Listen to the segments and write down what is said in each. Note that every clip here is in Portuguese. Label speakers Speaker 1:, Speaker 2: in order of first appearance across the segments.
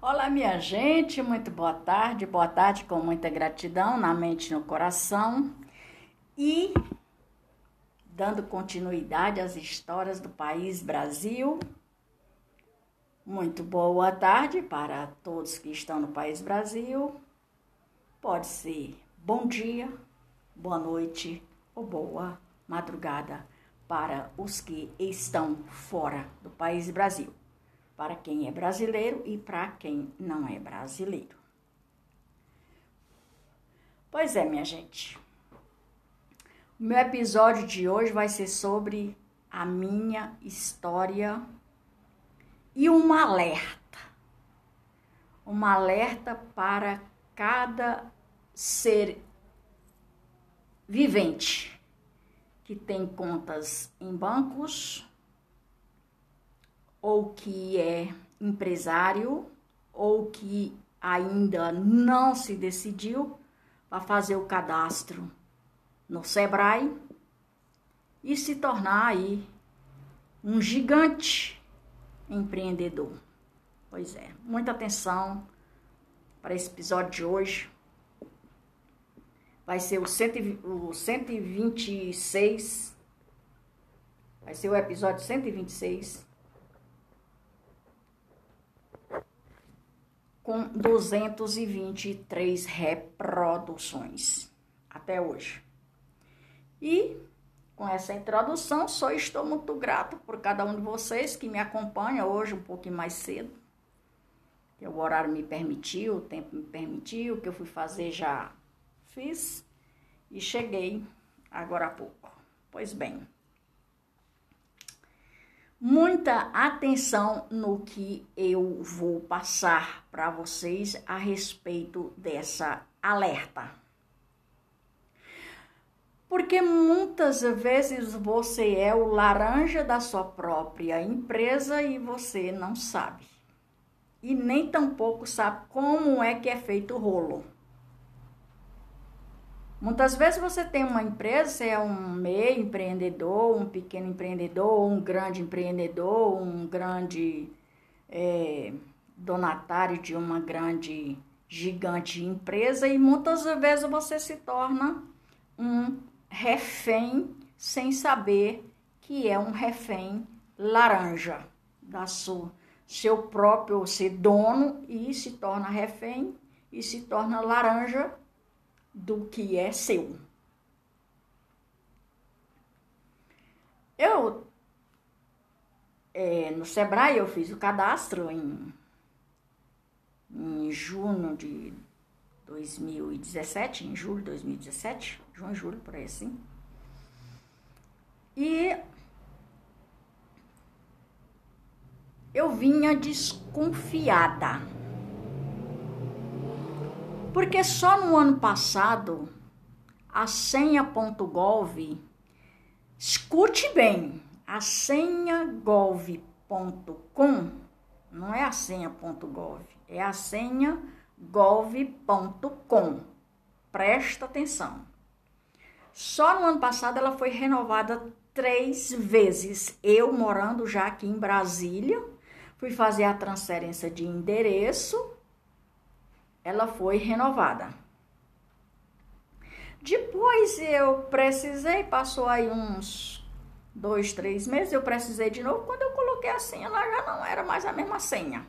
Speaker 1: Olá, minha gente, muito boa tarde, boa tarde com muita gratidão na mente e no coração. E dando continuidade às histórias do país Brasil. Muito boa tarde para todos que estão no país Brasil. Pode ser bom dia, boa noite ou boa madrugada para os que estão fora do país Brasil para quem é brasileiro e para quem não é brasileiro. Pois é, minha gente. O meu episódio de hoje vai ser sobre a minha história e um alerta. Um alerta para cada ser vivente que tem contas em bancos ou que é empresário ou que ainda não se decidiu para fazer o cadastro no Sebrae e se tornar aí um gigante empreendedor. Pois é, muita atenção para esse episódio de hoje. Vai ser o, cento, o 126. Vai ser o episódio 126 com 223 reproduções até hoje. E com essa introdução, só estou muito grato por cada um de vocês que me acompanha hoje um pouquinho mais cedo. Que o horário me permitiu, o tempo me permitiu, que eu fui fazer já fiz e cheguei agora há pouco. Pois bem, muita atenção no que eu vou passar para vocês a respeito dessa alerta. Porque muitas vezes você é o laranja da sua própria empresa e você não sabe. E nem tampouco sabe como é que é feito o rolo. Muitas vezes você tem uma empresa, você é um meio empreendedor, um pequeno empreendedor, um grande empreendedor, um grande é, donatário de uma grande, gigante empresa, e muitas vezes você se torna um refém sem saber que é um refém laranja da sua, seu próprio ser dono e se torna refém e se torna laranja do que é seu. Eu, é, no Sebrae, eu fiz o cadastro em, em junho de 2017, em julho de 2017, junho, julho, por aí assim. E eu vinha desconfiada porque só no ano passado, a senha.gov, escute bem, a senha.gov.com, não é a senha.gov, é a senha.gov.com. Presta atenção. Só no ano passado ela foi renovada três vezes. Eu morando já aqui em Brasília, fui fazer a transferência de endereço ela foi renovada. Depois eu precisei, passou aí uns dois, três meses, eu precisei de novo. Quando eu coloquei a senha, lá já não era mais a mesma senha.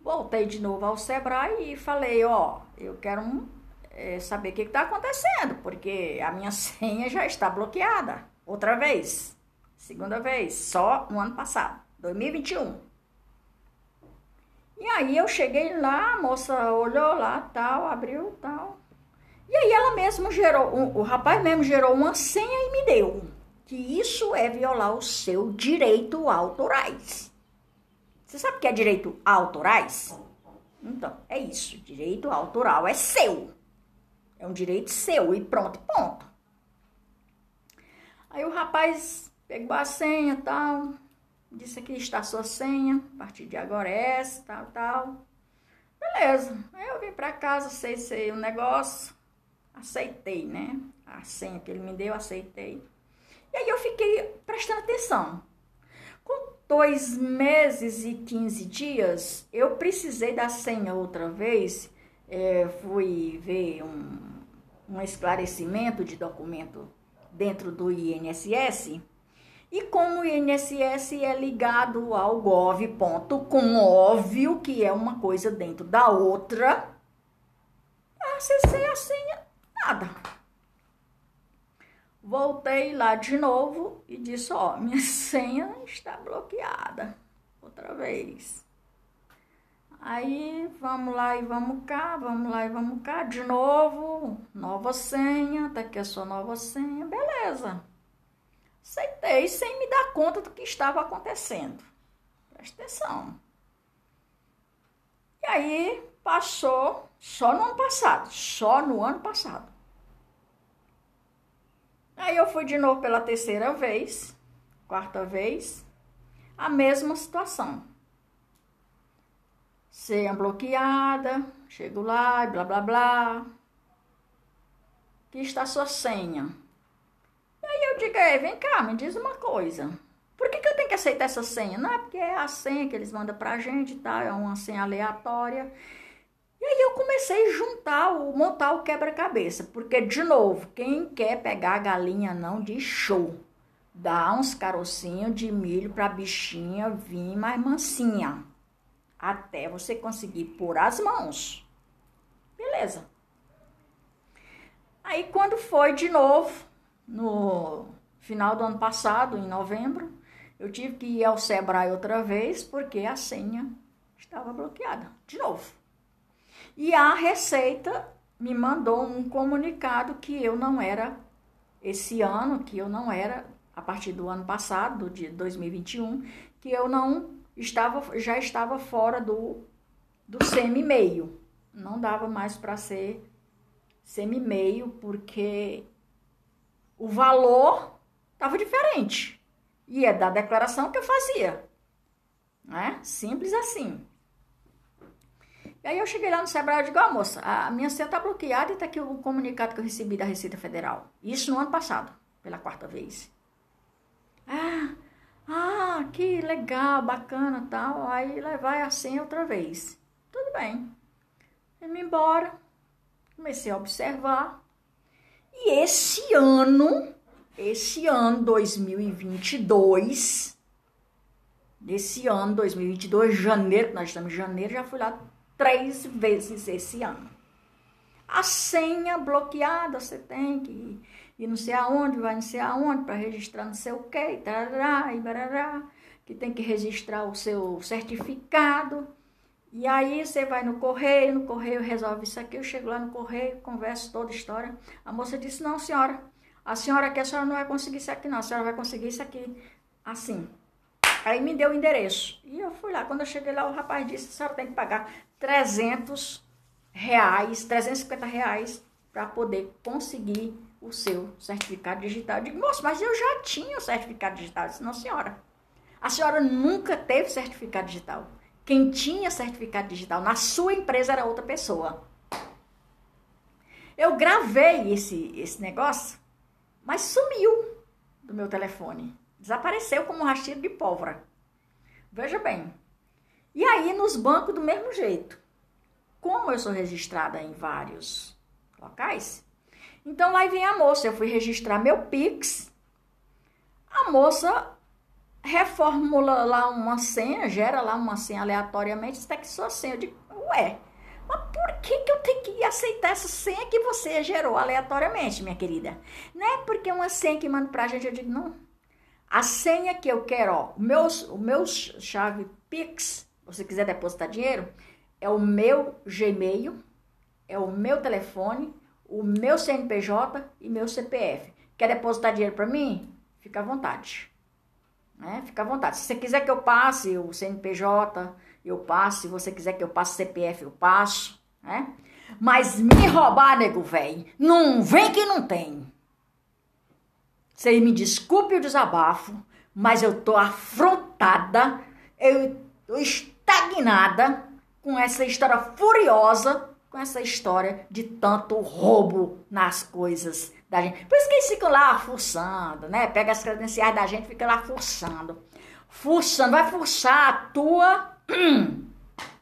Speaker 1: Voltei de novo ao Sebrae e falei, ó, eu quero um, é, saber o que está acontecendo, porque a minha senha já está bloqueada. Outra vez, segunda vez, só no ano passado, 2021. E aí eu cheguei lá, a moça olhou lá, tal, abriu, tal. E aí ela mesmo gerou, o, o rapaz mesmo gerou uma senha e me deu. Que isso é violar o seu direito autorais. Você sabe o que é direito autorais? Então, é isso. Direito autoral é seu. É um direito seu e pronto, ponto. Aí o rapaz pegou a senha e tal, disse aqui está a sua senha, a partir de agora é essa, tal, tal. Beleza. Aí eu vim para casa, acessei o negócio, aceitei, né? A senha que ele me deu, aceitei. E aí eu fiquei prestando atenção. Com dois meses e 15 dias, eu precisei da senha outra vez. É, fui ver um, um esclarecimento de documento dentro do INSS. E como o INSS é ligado ao gov.com, óbvio que é uma coisa dentro da outra, acessei a senha, nada. Voltei lá de novo e disse: Ó, minha senha está bloqueada. Outra vez. Aí vamos lá e vamos cá, vamos lá e vamos cá, de novo, nova senha, tá aqui a sua nova senha, beleza. Aceitei sem me dar conta do que estava acontecendo. Presta atenção. E aí passou só no ano passado, só no ano passado. Aí eu fui de novo pela terceira vez, quarta vez, a mesma situação. Senha bloqueada, chego lá e blá blá blá. Aqui está sua senha. Aí eu digo, vem cá, me diz uma coisa. Por que, que eu tenho que aceitar essa senha? Não é porque é a senha que eles mandam pra gente, tá? É uma senha aleatória. E aí eu comecei a juntar, o, montar o quebra-cabeça, porque, de novo, quem quer pegar a galinha não de show, dá uns carocinhos de milho para a bichinha vir mais mansinha, até você conseguir pôr as mãos. Beleza. Aí quando foi de novo, no final do ano passado, em novembro, eu tive que ir ao Sebrae outra vez, porque a senha estava bloqueada, de novo. E a Receita me mandou um comunicado que eu não era, esse ano, que eu não era, a partir do ano passado, de 2021, que eu não estava, já estava fora do, do semi-meio. Não dava mais para ser semi-meio, porque o valor estava diferente. E é da declaração que eu fazia. Né? Simples assim. E aí eu cheguei lá no Sebrae e digo, ó oh, moça, a minha senha está bloqueada e está aqui o comunicado que eu recebi da Receita Federal. Isso no ano passado, pela quarta vez. Ah, ah, que legal, bacana tal. Aí vai a senha outra vez. Tudo bem. Fui embora. Comecei a observar. Esse ano, esse ano 2022, nesse ano 2022, janeiro, nós estamos em janeiro, já fui lá três vezes esse ano. A senha bloqueada, você tem que ir, ir não sei aonde, vai não sei aonde, para registrar não sei o que, tarará, e barará, que tem que registrar o seu certificado. E aí você vai no correio, no correio resolve isso aqui, eu chego lá no correio, converso toda a história. A moça disse, não, senhora, a senhora aqui, a senhora não vai conseguir isso aqui não, a senhora vai conseguir isso aqui assim. Aí me deu o endereço. E eu fui lá. Quando eu cheguei lá, o rapaz disse: a senhora tem que pagar 300 reais, 350 reais para poder conseguir o seu certificado digital. Eu digo, moço, mas eu já tinha o certificado digital. Eu disse, não, senhora. A senhora nunca teve certificado digital. Quem tinha certificado digital na sua empresa era outra pessoa. Eu gravei esse, esse negócio, mas sumiu do meu telefone. Desapareceu como um rastilho de pólvora. Veja bem. E aí, nos bancos, do mesmo jeito. Como eu sou registrada em vários locais, então lá vem a moça. Eu fui registrar meu Pix. A moça reformula lá uma senha, gera lá uma senha aleatoriamente, está que sua senha. Eu digo, ué, mas por que, que eu tenho que aceitar essa senha que você gerou aleatoriamente, minha querida? Não é porque é uma senha que manda pra gente, eu digo, não, a senha que eu quero, ó, o meu, o meu chave Pix, você quiser depositar dinheiro, é o meu Gmail, é o meu telefone, o meu CNPJ e meu CPF. Quer depositar dinheiro para mim? Fica à vontade. Né? Fica à vontade. Se você quiser que eu passe o CNPJ, eu passo. Se você quiser que eu passe CPF, eu passo. Né? Mas me roubar, nego velho, não vem que não tem. Você me desculpe o desabafo, mas eu tô afrontada, eu tô estagnada com essa história furiosa, com essa história de tanto roubo nas coisas da gente. Por isso que eles ficam lá forçando, né? Pega as credenciais da gente fica lá forçando. fuçando, vai fuçar a tua.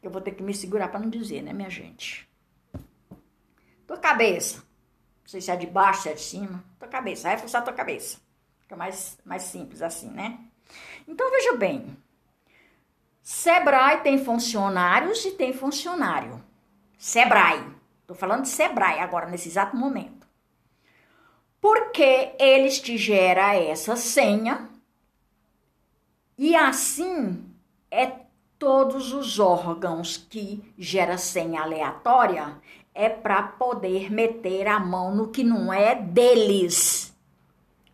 Speaker 1: Eu vou ter que me segurar para não dizer, né, minha gente? Tua cabeça. Não sei se é de baixo, se é de cima. Tua cabeça, vai fuçar a tua cabeça. Fica mais, mais simples assim, né? Então veja bem. Sebrae tem funcionários e tem funcionário. Sebrae. Tô falando de Sebrae agora, nesse exato momento. Porque eles te geram essa senha e assim é todos os órgãos que gera senha aleatória é para poder meter a mão no que não é deles.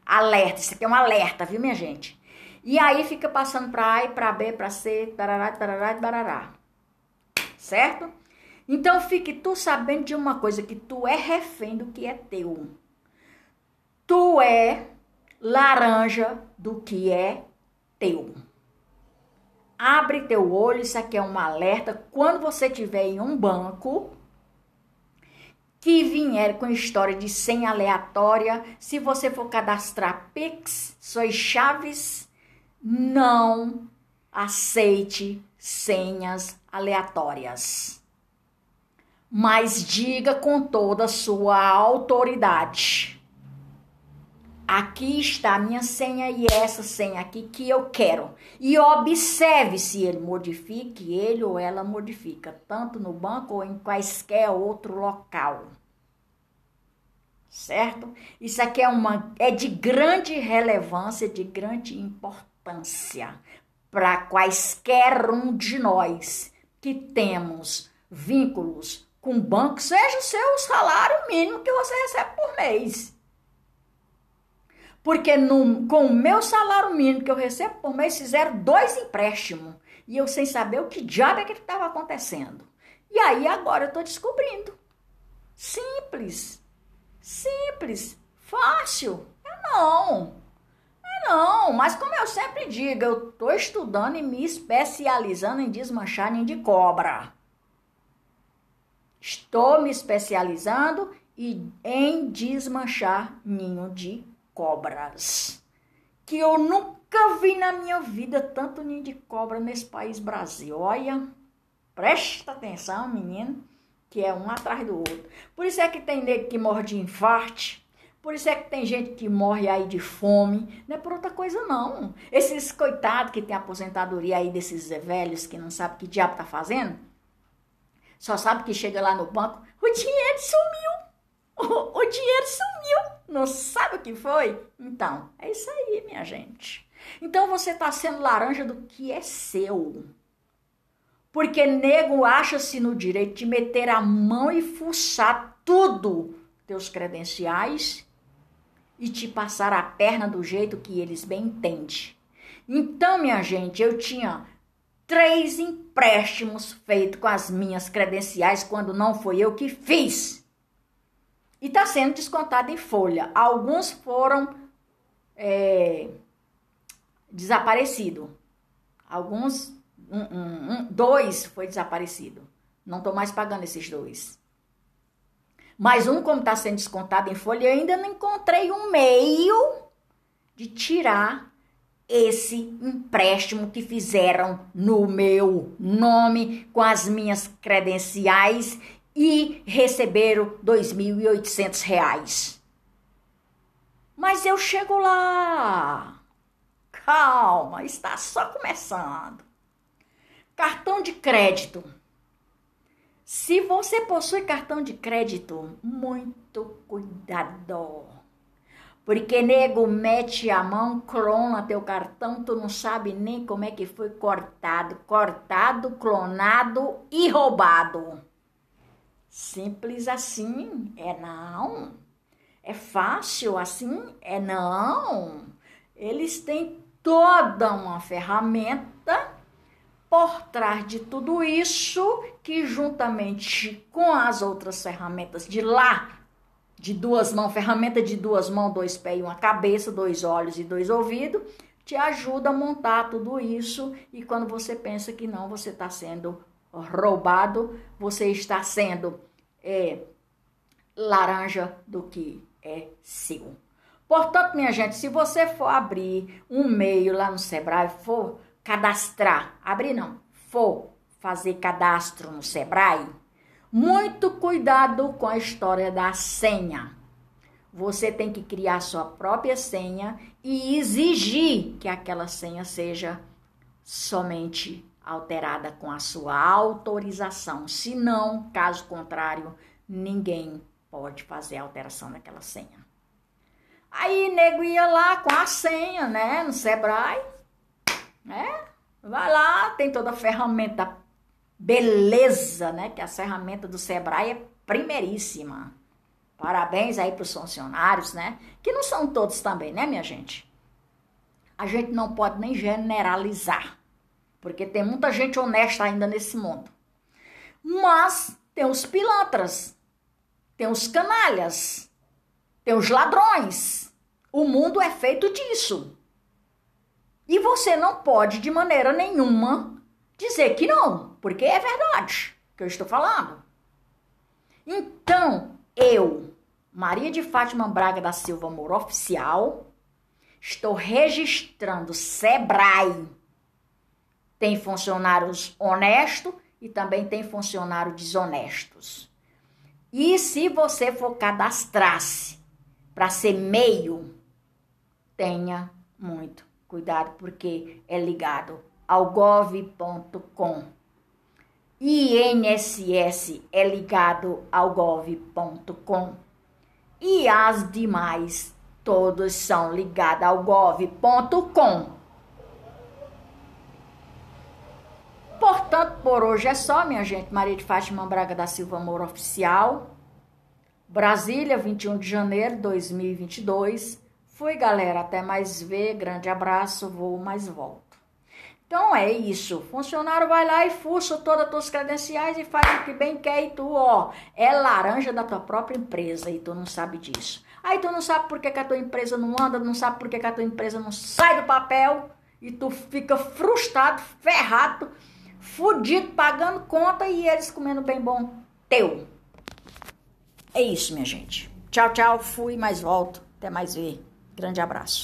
Speaker 1: Alerta, isso aqui é um alerta, viu, minha gente? E aí fica passando para A, para B, para C, tarará, tarará, tarará. Certo? Então fique tu sabendo de uma coisa, que tu é refém do que é teu. É laranja do que é teu. Abre teu olho, isso aqui é um alerta. Quando você estiver em um banco que vier com história de senha aleatória, se você for cadastrar Pix, suas chaves, não aceite senhas aleatórias. Mas diga com toda a sua autoridade Aqui está a minha senha e essa senha aqui que eu quero. E observe se ele modifique, ele ou ela modifica, tanto no banco ou em quaisquer outro local. Certo? Isso aqui é, uma, é de grande relevância, de grande importância para quaisquer um de nós que temos vínculos com o banco, seja o seu salário mínimo que você recebe por mês. Porque no, com o meu salário mínimo que eu recebo por mês, fizeram dois empréstimos. E eu sem saber o que diabo é que estava acontecendo. E aí agora eu estou descobrindo. Simples. Simples. Fácil. É não. É não. Mas como eu sempre digo, eu estou estudando e me especializando em desmanchar ninho de cobra. Estou me especializando em desmanchar ninho de cobras. Que eu nunca vi na minha vida tanto ninho de cobra nesse país Brasil. Olha, presta atenção, menino, que é um atrás do outro. Por isso é que tem nego que morre de infarte. Por isso é que tem gente que morre aí de fome. Não é por outra coisa, não. Esses coitados que tem aposentadoria aí desses velhos que não sabem que diabo tá fazendo. Só sabe que chega lá no banco, o dinheiro sumiu. O, o dinheiro sumiu. Não sabe o que foi? Então, é isso aí, minha gente. Então você está sendo laranja do que é seu. Porque nego acha-se no direito de meter a mão e fuçar tudo teus credenciais e te passar a perna do jeito que eles bem entendem. Então, minha gente, eu tinha três empréstimos feitos com as minhas credenciais quando não foi eu que fiz e está sendo descontado em folha. Alguns foram é, desaparecidos. Alguns, um, um, um, dois foi desaparecido. Não estou mais pagando esses dois. Mas um, como está sendo descontado em folha, eu ainda não encontrei um meio de tirar esse empréstimo que fizeram no meu nome, com as minhas credenciais e receberam R$ 2.800. Mas eu chego lá. Calma, está só começando. Cartão de crédito. Se você possui cartão de crédito, muito cuidado. Porque nego mete a mão, clona teu cartão, tu não sabe nem como é que foi cortado, cortado, clonado e roubado. Simples assim é não. É fácil assim é não. Eles têm toda uma ferramenta por trás de tudo isso que juntamente com as outras ferramentas de lá, de duas mãos, ferramenta de duas mãos, dois pés e uma cabeça, dois olhos e dois ouvidos, te ajuda a montar tudo isso e quando você pensa que não, você está sendo roubado, você está sendo é, laranja do que é seu. Portanto, minha gente, se você for abrir um meio lá no Sebrae, for cadastrar, abrir não, for fazer cadastro no Sebrae, muito cuidado com a história da senha. Você tem que criar sua própria senha e exigir que aquela senha seja somente alterada com a sua autorização. Se não, caso contrário, ninguém pode fazer alteração naquela senha. Aí nego ia lá com a senha, né, no Sebrae, né? Vai lá, tem toda a ferramenta beleza, né? Que a ferramenta do Sebrae é primeiríssima. Parabéns aí para os funcionários, né? Que não são todos também, né, minha gente? A gente não pode nem generalizar, porque tem muita gente honesta ainda nesse mundo. Mas tem os pilantras, tem os canalhas, tem os ladrões. O mundo é feito disso. E você não pode, de maneira nenhuma, dizer que não, porque é verdade que eu estou falando. Então, eu, Maria de Fátima Braga da Silva Moura Oficial, estou registrando Sebrae. Tem funcionários honestos e também tem funcionários desonestos. E se você for cadastrar-se para ser meio, tenha muito cuidado, porque é ligado ao gov.com. INSS é ligado ao gov.com e as demais todos são ligados ao gov.com. Portanto, por hoje é só, minha gente. Maria de Fátima Braga da Silva Moura Oficial. Brasília, 21 de janeiro de 2022. Fui, galera. Até mais ver. Grande abraço. Vou, mais volto. Então é isso. Funcionário vai lá e fuça todas as tuas credenciais e faz o que bem quer e tu, ó, é laranja da tua própria empresa e tu não sabe disso. Aí tu não sabe por que, que a tua empresa não anda, não sabe por que, que a tua empresa não sai do papel e tu fica frustrado, ferrado, fudido, pagando conta e eles comendo bem bom teu. É isso, minha gente. Tchau, tchau. Fui, mas volto. Até mais ver. Grande abraço.